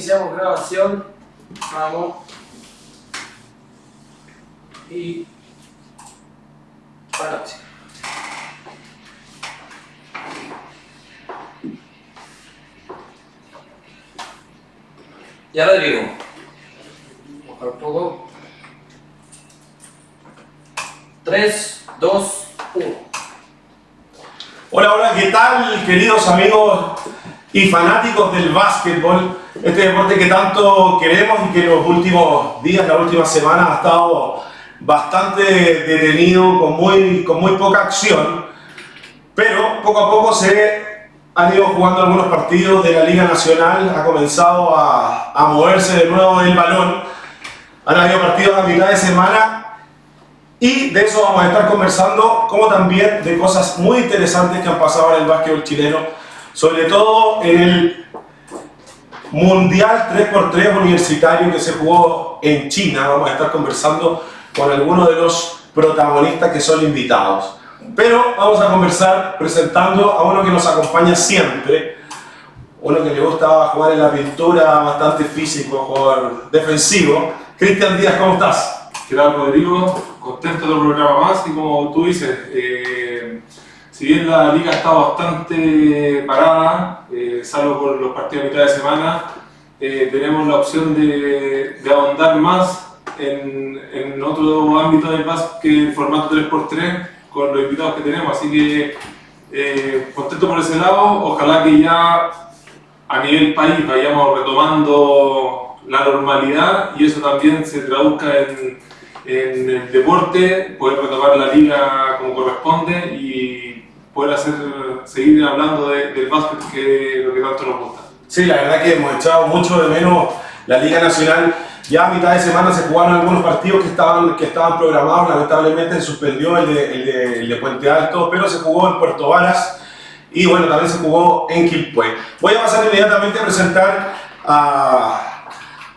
Iniciamos grabación. Vamos. Y para acción. Ya Rodrigo. Bajar un poco. 3, 2, 1. Hola, hola, ¿qué tal, queridos amigos y fanáticos del básquetbol? Este deporte que tanto queremos y que en los últimos días, la última semana, ha estado bastante detenido, con muy, con muy poca acción, pero poco a poco se han ido jugando algunos partidos de la Liga Nacional, ha comenzado a, a moverse de nuevo el balón, han habido partidos a mitad de semana y de eso vamos a estar conversando, como también de cosas muy interesantes que han pasado en el básquetbol chileno, sobre todo en el Mundial 3x3 universitario que se jugó en China. Vamos a estar conversando con algunos de los protagonistas que son invitados. Pero vamos a conversar presentando a uno que nos acompaña siempre, uno que le gusta jugar en la pintura, bastante físico, jugador defensivo. Cristian Díaz, ¿cómo estás? ¿Qué tal, Rodrigo? Contento de un programa más y como tú dices, eh, si bien la liga está bastante parada, eh, salvo por los partidos a mitad de semana, eh, tenemos la opción de, de ahondar más en, en, otro ámbito del básquet, el formato 3x3, con los invitados que tenemos. Así que eh, contento por ese lado. Ojalá que ya a nivel país vayamos retomando la normalidad y eso también se traduzca en en el deporte, poder retomar la liga como corresponde y poder hacer, seguir hablando de, del básquet que lo que tanto nos gusta. Sí, la verdad que hemos echado mucho de menos la Liga Nacional. Ya a mitad de semana se jugaron algunos partidos que estaban, que estaban programados, lamentablemente se suspendió el de, Puente Alto, pero se jugó en Puerto Varas y bueno, también se jugó en Quilpué. Voy a pasar inmediatamente a presentar a,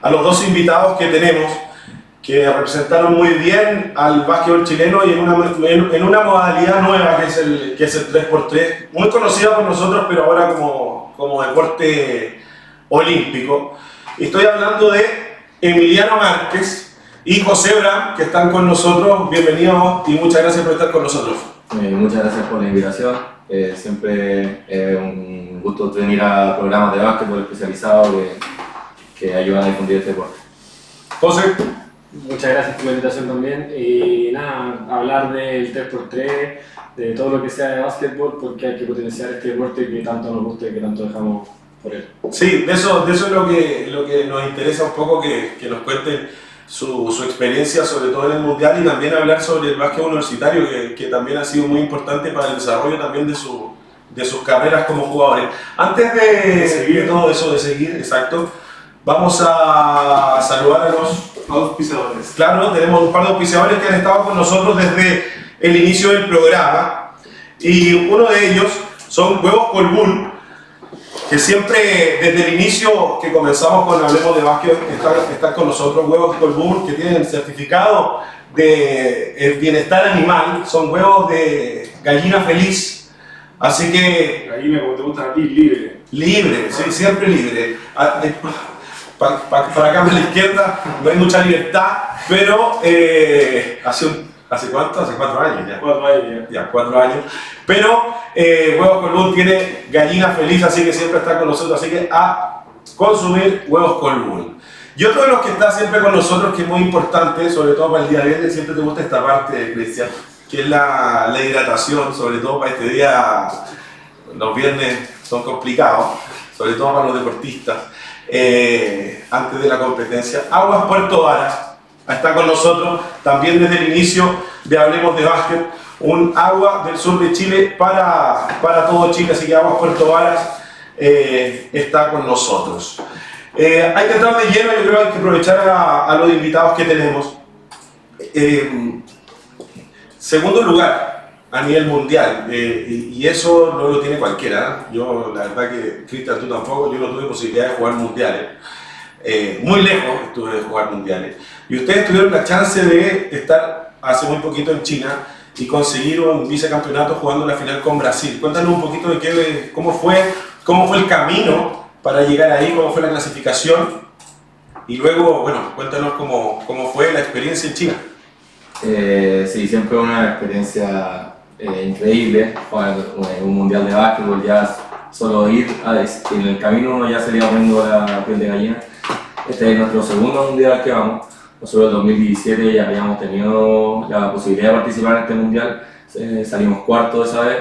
a los dos invitados que tenemos que representaron muy bien al básquetbol chileno y en una, en una modalidad nueva que es, el, que es el 3x3, muy conocida por nosotros, pero ahora como, como deporte olímpico. Estoy hablando de Emiliano Márquez y José Bram, que están con nosotros. Bienvenidos y muchas gracias por estar con nosotros. Eh, muchas gracias por la invitación. Eh, siempre es eh, un gusto venir a programas de básquetbol especializados que, que ayudan a difundir este deporte. José. Muchas gracias por la invitación también. Y nada, hablar del 3x3, de todo lo que sea de básquetbol, porque hay que potenciar este deporte que tanto nos gusta y que tanto dejamos por él. Sí, de eso, de eso es lo que, lo que nos interesa un poco que, que nos cuenten su, su, experiencia, sobre todo en el Mundial, y también hablar sobre el básquet universitario, que, que también ha sido muy importante para el desarrollo también de, su, de sus carreras como jugadores. Antes de, de seguir todo eso, de seguir, exacto, vamos a saludar a los auspiciadores. Claro, tenemos un par de auspiciadores que han estado con nosotros desde el inicio del programa y uno de ellos son Huevos Colbún, que siempre desde el inicio que comenzamos con Hablemos de Básquet están, están con nosotros Huevos Colbún que tienen el certificado de el bienestar animal, son huevos de gallina feliz, así que... Gallina como te gusta a ti, libre. Libre, sí, siempre libre. Para, para, para acá a la izquierda no hay mucha libertad, pero eh, hace, ¿hace cuánto? Hace cuatro años ya. Cuatro años ya. ya cuatro años. Pero eh, Huevos Colbún tiene gallina feliz, así que siempre está con nosotros, así que a consumir Huevos Colbún. Y otro de los que está siempre con nosotros, que es muy importante, sobre todo para el día viernes, siempre te gusta esta parte, Cristian, que es la, la hidratación, sobre todo para este día, los viernes son complicados, sobre todo para los deportistas eh, antes de la competencia. Aguas Puerto Varas está con nosotros también desde el inicio de Hablemos de Básquet, un agua del sur de Chile para, para todo Chile, así que Aguas Puerto Varas eh, está con nosotros. Eh, hay que entrar de lleno, yo creo que hay que aprovechar a, a los invitados que tenemos. Eh, segundo lugar, a nivel mundial. Eh, y, eso no lo tiene cualquiera. Yo, la verdad que, Cristian, tú tampoco, yo no tuve posibilidad de jugar mundiales. Eh, muy lejos estuve de jugar mundiales. Y ustedes tuvieron la chance de estar hace muy poquito en China y conseguir un vicecampeonato jugando la final con Brasil. Cuéntanos un poquito de qué, cómo, fue, cómo fue el camino para llegar ahí, cómo fue la clasificación. Y luego, bueno, cuéntanos cómo, cómo fue la experiencia en China. Eh, sí, siempre una experiencia eh, increíble jugar en un mundial de básquetbol, ya solo ir a, en el camino uno ya se le poniendo la piel de gallina. Este es nuestro segundo mundial que vamos. Nosotros en 2017 ya habíamos tenido la posibilidad de participar en este mundial, eh, salimos cuarto esa vez,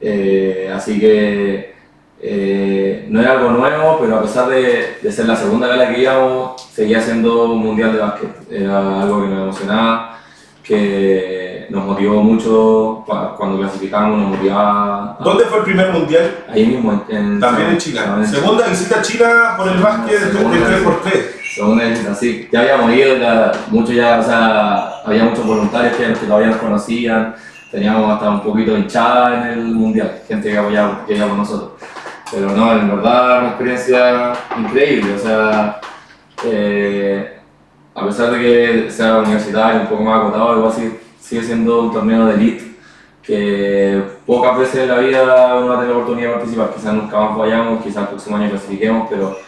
eh, así que eh, no era algo nuevo, pero a pesar de, de ser la segunda vez a la que íbamos, seguía siendo un mundial de básquet. Era algo que nos emocionaba, que nos motivó mucho cuando clasificamos, nos motivaba. a- ¿Dónde fue el primer mundial? Ahí mismo, en, También en China. también en Segunda visita a China por el básquet de Segunda de vez. 3x3. Segunda vez, así, ya habíamos ido, ya, muchos ya, o sea, había muchos voluntarios que, que todavía nos conocían, teníamos hasta un poquito hinchada en el mundial, gente que apoyaba, que con nosotros. Pero no, en verdad, una experiencia increíble, o sea, eh, a pesar de que sea universitario, un poco más acotado, igual sigue, sigue siendo un torneo de elite que pocas veces en la vida uno va a tener la oportunidad de participar, quizás nunca más vayamos, quizás el próximo año clasifiquemos, pero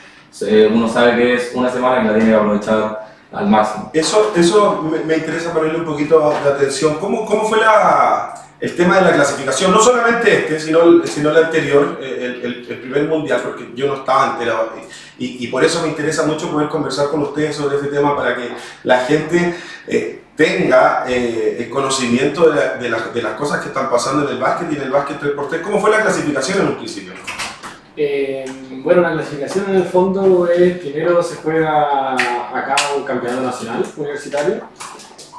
eh, uno sabe que es una semana que la tiene que aprovechar al máximo. Eso, eso me, me interesa ponerle un poquito de atención. ¿Cómo, cómo fue la, el tema de la clasificación? No solamente este, sino, sino el anterior, eh, el, el- el primer mundial, porque yo no estaba enterado. Y, y por eso me interesa mucho poder conversar con ustedes sobre este tema para que la gente eh, tenga eh, el conocimiento de, la- de las- de las cosas que están pasando en el básquet y en el básquet 3x3. ¿Cómo fue la clasificación en un principio? Eh, bueno, la clasificación en el fondo es, primero se juega acá un campeonato nacional universitario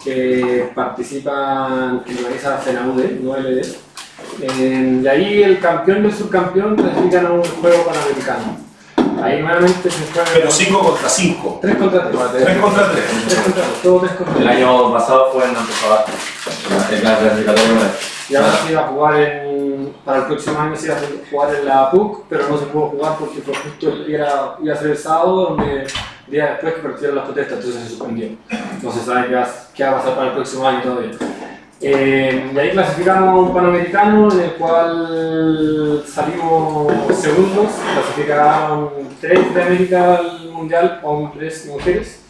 que participan, que organiza FENAUDE, no LD. Eh, de ahí el campeón y el subcampeón clasifican a un juego panamericano. Ahí nuevamente se juega Pero 5 contra 5. 3 contra 3. 3 contra 3. 3 contra 3, todo 3 contra 3. El año pasado fue en Antofagasta, en la clasificatoria. Y ahora se iba a jugar en, para el próximo año se iba a jugar en la PUC, pero no se pudo jugar porque fue justo, iba a ser el sábado, donde día después que partieron las protestas, entonces se suspendió. No se sabe qué va, a pasar para el próximo año todavía. Eh, de ahí clasificamos un panamericano en el cual salimos segundos, clasificaron tres de América al mundial, hombres y mujeres.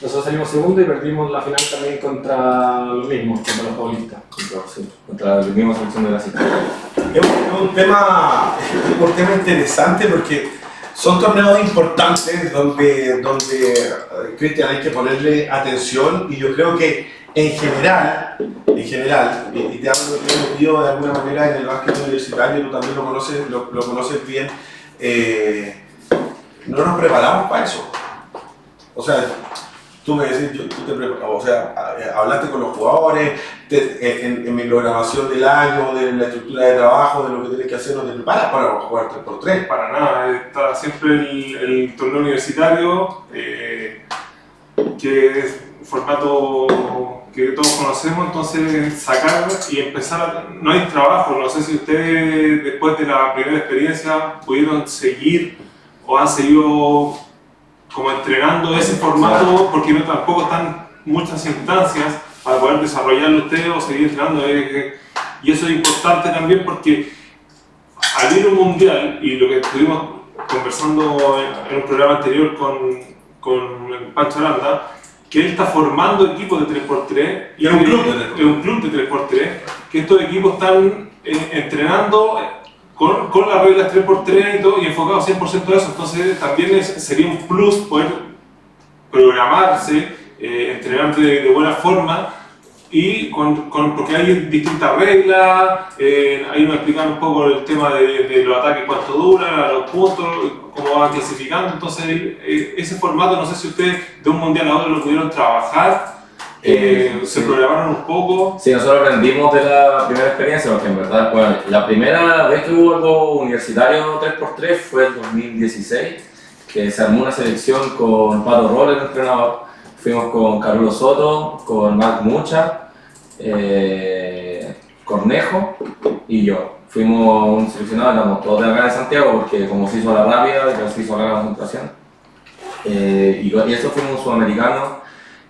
Nosotros salimos segundos y perdimos la final también contra los mismos, contra los paulistas. Contra, sí, contra la misma selección de. Es un, es un tema, un tema interesante porque son torneos importantes donde, donde eh, Cristian, hay que ponerle atención y yo creo que en general, en general, y te hablo de metido de alguna manera en el básquet universitario, tú también lo conoces, lo, lo conoces bien, eh, no nos preparamos para eso. O sea, tú me decís, yo- tú te prepa- o sea, a- hablaste con los jugadores, en, en mi programación del año, de la estructura de trabajo, de lo que tienes que hacer, no te preparas para jugar 3x3. Para nada, está siempre el, el torneo universitario, eh, que es un formato que todos conocemos, entonces sacar y empezar, a- no hay trabajo, no sé si ustedes después de la primera experiencia pudieron seguir o han seguido como entrenando ese formato, porque no tampoco están muchas instancias para poder desarrollarlo ustedes o seguir entrenando. eh, eh, y eso es importante también porque al ir a un mundial, y lo que estuvimos conversando en, un programa anterior con, con Pancho Aranda, que él está formando equipos de 3x3. Y es un club de 3x3. Es un club de 3x3, que estos equipos están eh, entrenando con, con las reglas 3x3 y todo, y enfocados 100% a eso. Entonces también sería un plus poder programarse, eh, de, buena forma y con, con- porque hay distintas reglas, eh, ahí me explicaron un poco el tema de, de los ataques, cuánto duran, los puntos, cómo van clasificando, entonces eh, ese formato no sé si ustedes de un mundial a otro lo pudieron trabajar, eh, se programaron un poco. Sí, nosotros aprendimos de la primera experiencia, porque en verdad, bueno, la primera vez que hubo algo universitario 3x3 fue el 2016, que se armó una selección con Pato Roller, el entrenador. Fuimos con Carlos Soto, con Marc Mucha, eh, Cornejo y yo. Fuimos un seleccionado, éramos todos de acá de Santiago, porque como se hizo la rápida, se hizo la concentración. Eh, y, y eso fuimos un sudamericano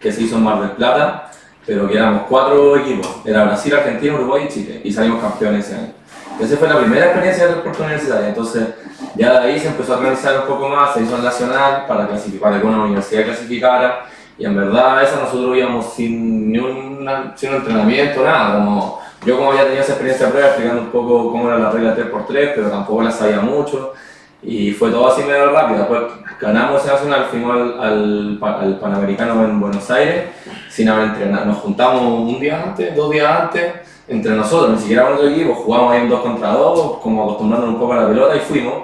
que se hizo en Mar del Plata, pero que éramos cuatro equipos, era Brasil, Argentina, Uruguay y Chile, y salimos campeones ese año. Esa fue la primera experiencia de deporte universitario. Entonces, ya de ahí se empezó a organizar un poco más, se hizo el nacional para, clasificar, para que una universidad clasificara. Y en verdad, esa nosotros íbamos sin ni una- sin un entrenamiento, nada. Como, yo, como había tenido esa experiencia previa, explicando un poco cómo era la regla 3x3, pero tampoco la sabía mucho. Y fue todo así medio rápido. Después ganamos ese nacional, fuimos al, al, pa- al Panamericano en Buenos Aires sin haber entrenado. Nos juntamos un día antes, dos días antes, entre nosotros, ni siquiera con otro equipo, jugamos ahí en dos contra dos, como acostumbrándonos un poco a la pelota y fuimos.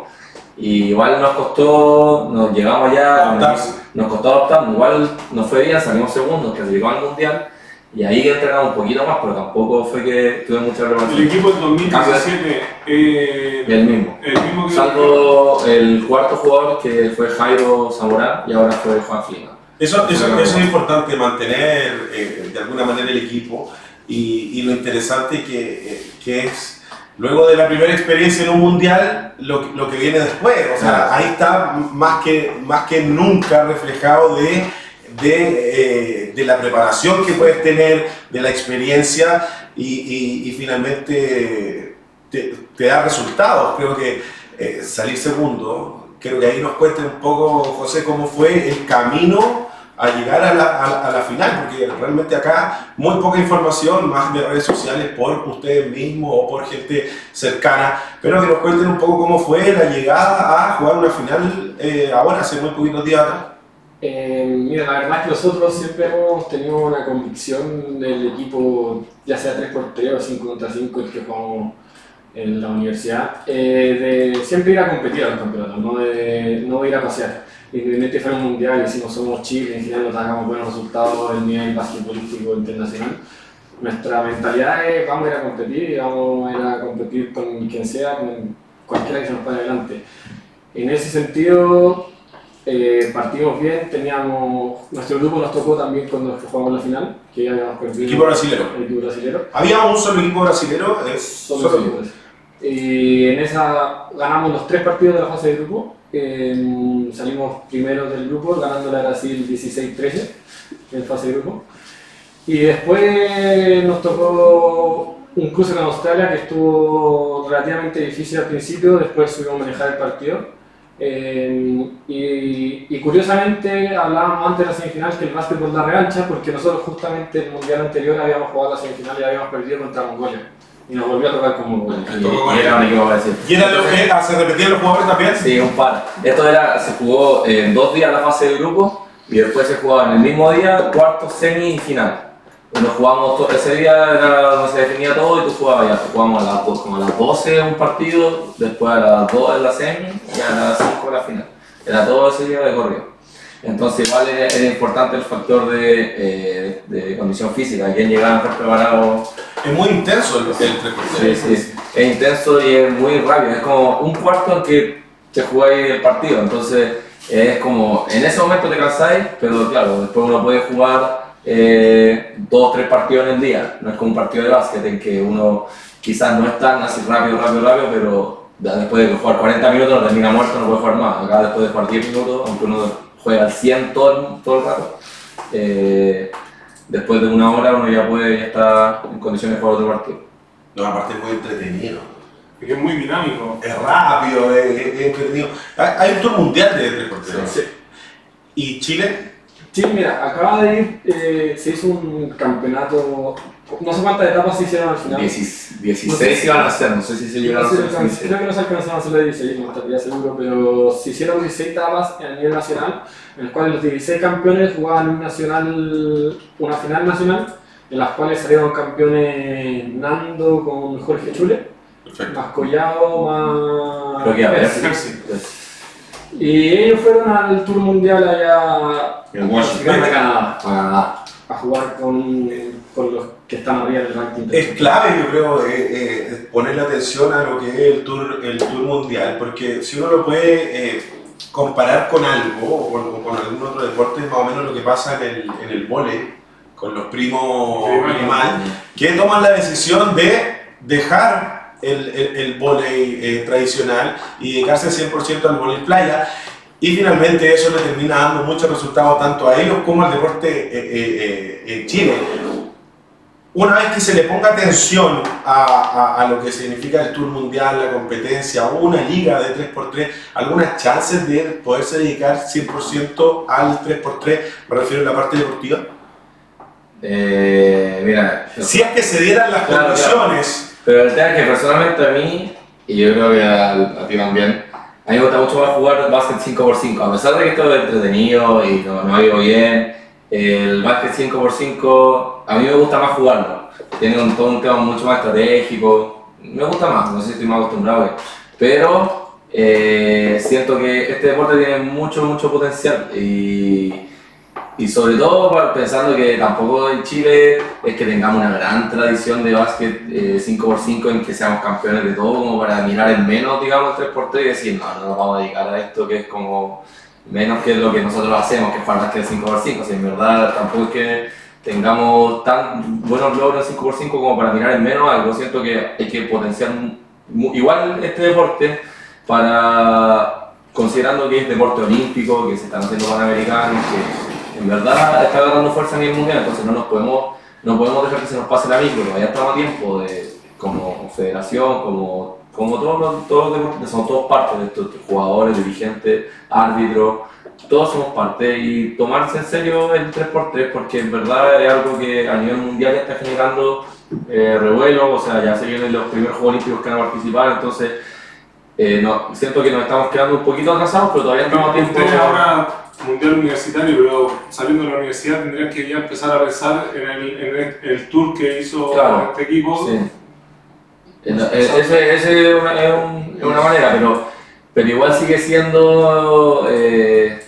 Y igual nos costó, nos llegamos allá, Adaptarse. nos costó adaptarnos, igual nos fue bien, salimos segundos, clasificamos al mundial. Y ahí entrenamos un poquito más, pero tampoco fue que tuve mucha El preparación. equipo del 2017, eh, El mismo. el mismo que Salvo el cuarto jugador que fue Jairo Zamorán y ahora fue Juan Flima. Eso, eso, eso es importante, mantener eh, de alguna manera el equipo y, y lo interesante que, eh, que es, luego de la primera experiencia en un mundial, lo, que- lo que viene después. O sea, Claro. ahí está más que, más que nunca reflejado de, de, eh, de la preparación que puedes tener, de la experiencia y, y- finalmente te, te da resultados. Creo que eh, salir segundo, creo que ahí nos cuente un poco, José, cómo fue el camino a llegar a la, a- la final, porque realmente acá muy poca información, más de redes sociales por ustedes mismos o por gente cercana, pero que nos cuenten un poco cómo fue la llegada a jugar una final eh, ahora, hace muy poquitos días. Eh, mira, la verdad es que nosotros siempre hemos tenido una convicción del equipo, ya sea 3x3 o 5 contra 5, el que jugamos en la universidad, eh, de siempre ir a competir a los campeonatos, no de no ir a pasear. Independiente fuera un mundial y si no somos Chile, en general no sacamos buenos resultados en nivel basquetbolístico internacional. Nuestra mentalidad es vamos a ir a competir y vamos a ir a competir con quien sea, con cualquiera que se nos pare adelante. En ese sentido, eh, partimos bien, teníamos, nuestro grupo nos tocó también cuando jugamos la final, que ya habíamos perdido. Equipo brasilero. El equipo brasilero. Había un solo equipo brasilero, es Solo solo- equipos. Y en esa ganamos los tres partidos de la fase de grupo. eh, salimos primeros del grupo, ganándole a Brasil 16-13 en fase de grupo. Y después nos tocó un cruce con Australia que estuvo relativamente difícil al principio, después supimos manejar el partido. Eh, y, y curiosamente hablábamos antes de la semifinal que el básquetbol da revancha porque nosotros justamente el mundial anterior habíamos jugado la semifinal y habíamos perdido contra Mongolia. Y nos volvió a tocar con Mongolia. Y, era un equipo parecido. ¿Y era lo que se repetían los jugadores también? Sí, un par. Esto era, se jugó en dos días la fase de grupo y después se jugaba en el mismo día cuarto, semi y final. Nos jugamos ese día era donde se definía todo y tú jugabas ya, jugamos a las, como a las 12 un partido, después a las 2 en la semi y a las 5 la final. Era todo ese día de corrido. Entonces igual era, era importante el factor de, eh, de condición física, quien llegaba mejor preparado Es muy intenso el, el 3 Sí, sí, es intenso y es muy rápido. Es como un cuarto en que te jugáis el partido. Entonces, es como en ese momento te cansáis, pero claro, después uno puede jugar eh, dos o tres partidos en el día. No es como un partido de básquet en que uno quizás no es tan así rápido, rápido, rápido, pero ya después de jugar 40 minutos no termina muerto, no puede jugar más. Acá después de jugar 10 minutos, aunque uno juega al 100 todo el, todo el rato, eh, después de una hora uno ya puede ya estar en condiciones de jugar otro partido. No, aparte es muy entretenido. que es muy dinámico. Es rápido, es, es- es entretenido. Hay, hay un tour mundial de 3 Sí. ¿Y Chile? Sí, mira, acaba de ir, eh, se hizo un campeonato, no sé cuántas etapas se hicieron al final. 16 iban a ser, no sé si se No llegaron a sé, ser alcan- 16. creo que no se alcanzaron a hacer las 16, no estaría seguro, pero se hicieron 16 etapas a nivel nacional, en las cuales los 16 campeones jugaban un nacional, una final nacional, en las cuales salieron campeones Nando con Jorge Chule, Perfecto. más Collado, más... Creo que a ver. Percy. Y ellos fueron al Tour Mundial allá En Washington. a Canadá a jugar con, con los que están arriba del ranking. Es clave, yo creo, eh, eh, ponerle atención a lo que es el tour, el tour mundial, porque si uno lo puede eh, comparar con algo o con, o con algún otro deporte, es más o menos lo que pasa en el, en el vóley, con los primos. Grimal, que toman la decisión de dejar el, el, el vóley eh, tradicional y dedicarse 100% al vóley playa. Y finalmente eso le termina dando muchos resultados tanto a ellos como al deporte eh, eh, eh, en Chile. una vez que se le ponga atención a, a- a lo que significa el Tour Mundial, la competencia, una liga de 3x3, algunas chances de poderse dedicar 100% al 3x3, me refiero a la parte deportiva? Eh, mira, Si es que se dieran las Claro, condiciones, pero el tema es que personalmente a mí, y yo creo que a, ti también, a mí me gusta mucho más jugar básquet 5x5, a pesar de que esto es entretenido y no, no ido bien, el básquet 5x5 a mí me gusta más jugarlo, tiene un, todo mucho más estratégico, me gusta más, no sé si estoy más acostumbrado, pero eh, siento que este deporte tiene mucho, mucho potencial y, y sobre todo pensando que tampoco en Chile es que tengamos una gran tradición de básquet eh, 5x5 en que seamos campeones de todo, como para mirar en menos, digamos, el 3x3 y decir, no, no nos vamos a dedicar a esto que es como menos que lo que nosotros hacemos, que es para básquet 5x5. O sea, en verdad tampoco es que tengamos tan buenos logros en 5x5 como para mirar en menos algo. Siento que hay que potenciar igual este deporte para, considerando que es deporte olímpico, que se están haciendo panamericanos, que en verdad está agarrando fuerza a nivel mundial, entonces no nos podemos, no podemos dejar que se nos pase la micro, todavía estamos a tiempo de, como federación, como, como todos los, todos los somos todos parte de estos jugadores, dirigentes, árbitros, todos somos parte y tomarse en serio el 3x3 porque en verdad es algo que a nivel mundial ya está generando eh, revuelo, o sea, ya se vienen los primeros Juegos Olímpicos que van a participar, entonces eh, no, siento que nos estamos quedando un poquito atrasados, pero todavía estamos a tiempo. Ustedes ahora, mundial universitario, pero saliendo de la universidad tendrían que ya empezar a pensar en el, en el, el tour que hizo Claro, este equipo. Sí. Ese, ese es, una, es un- es una manera, pero, pero igual sigue siendo eh,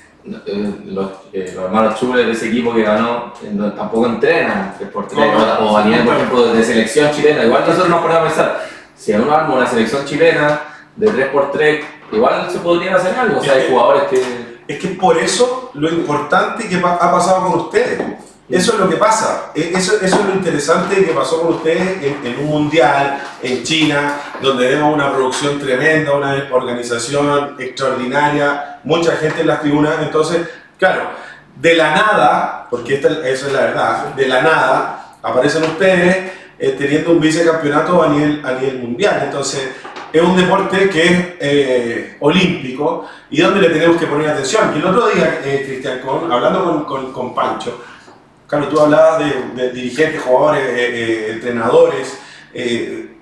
eh, los, eh, los hermanos Chules de ese equipo que ganó, eh, no- tampoco entrenan por No, no, o a nivel, por ejemplo, de selección chilena. Igual nosotros nos ponemos a pensar, si uno arma una selección chilena de 3x3, igual se podría hacer algo. O sea, hay jugadores que. es que por eso lo importante que ha pasado con ustedes. Eso es lo que pasa, E- eso, eso es lo interesante que pasó con ustedes en, en un mundial, en China, donde vemos una producción tremenda, una organización extraordinaria, mucha gente en las tribunas. Entonces, claro, de la nada, porque esta, eso es la verdad, de la nada aparecen ustedes eh, teniendo un vicecampeonato a nivel, a nivel mundial. Entonces, es un deporte que es eh, olímpico y donde le tenemos que poner atención. Y el otro día, eh, Cristian, con- hablando con, con, Pancho, claro, tú hablabas de, dirigentes, jugadores, eh, entrenadores,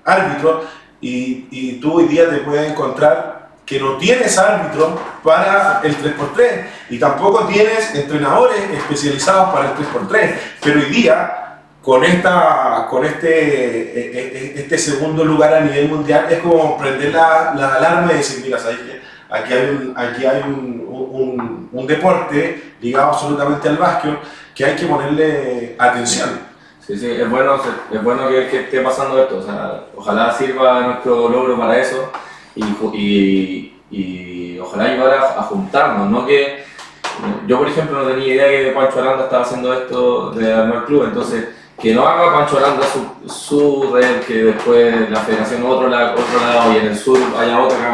árbitros, y, y tú hoy día te puedes encontrar que no tienes árbitros para el 3x3 y tampoco tienes entrenadores especializados para el 3x3, pero hoy día con, esta, con este, eh, este segundo lugar a nivel mundial es como prender la, la alarma y decir, mira, ¿sabes qué? Aquí hay, un, aquí hay un, un, un deporte ligado absolutamente al básquet que hay que ponerle atención. Sí, sí, es bueno, es bueno que, que esté pasando esto. O sea, ojalá sirva nuestro logro para eso y, y, y ojalá ayudar a, juntarnos. No que, yo, por ejemplo, no tenía idea que Pancho Aranda estaba haciendo esto de armar club, entonces que no haga Pancho Aranda su, su red, que después la federación otro, la- otro lado y en el sur haya otra que haga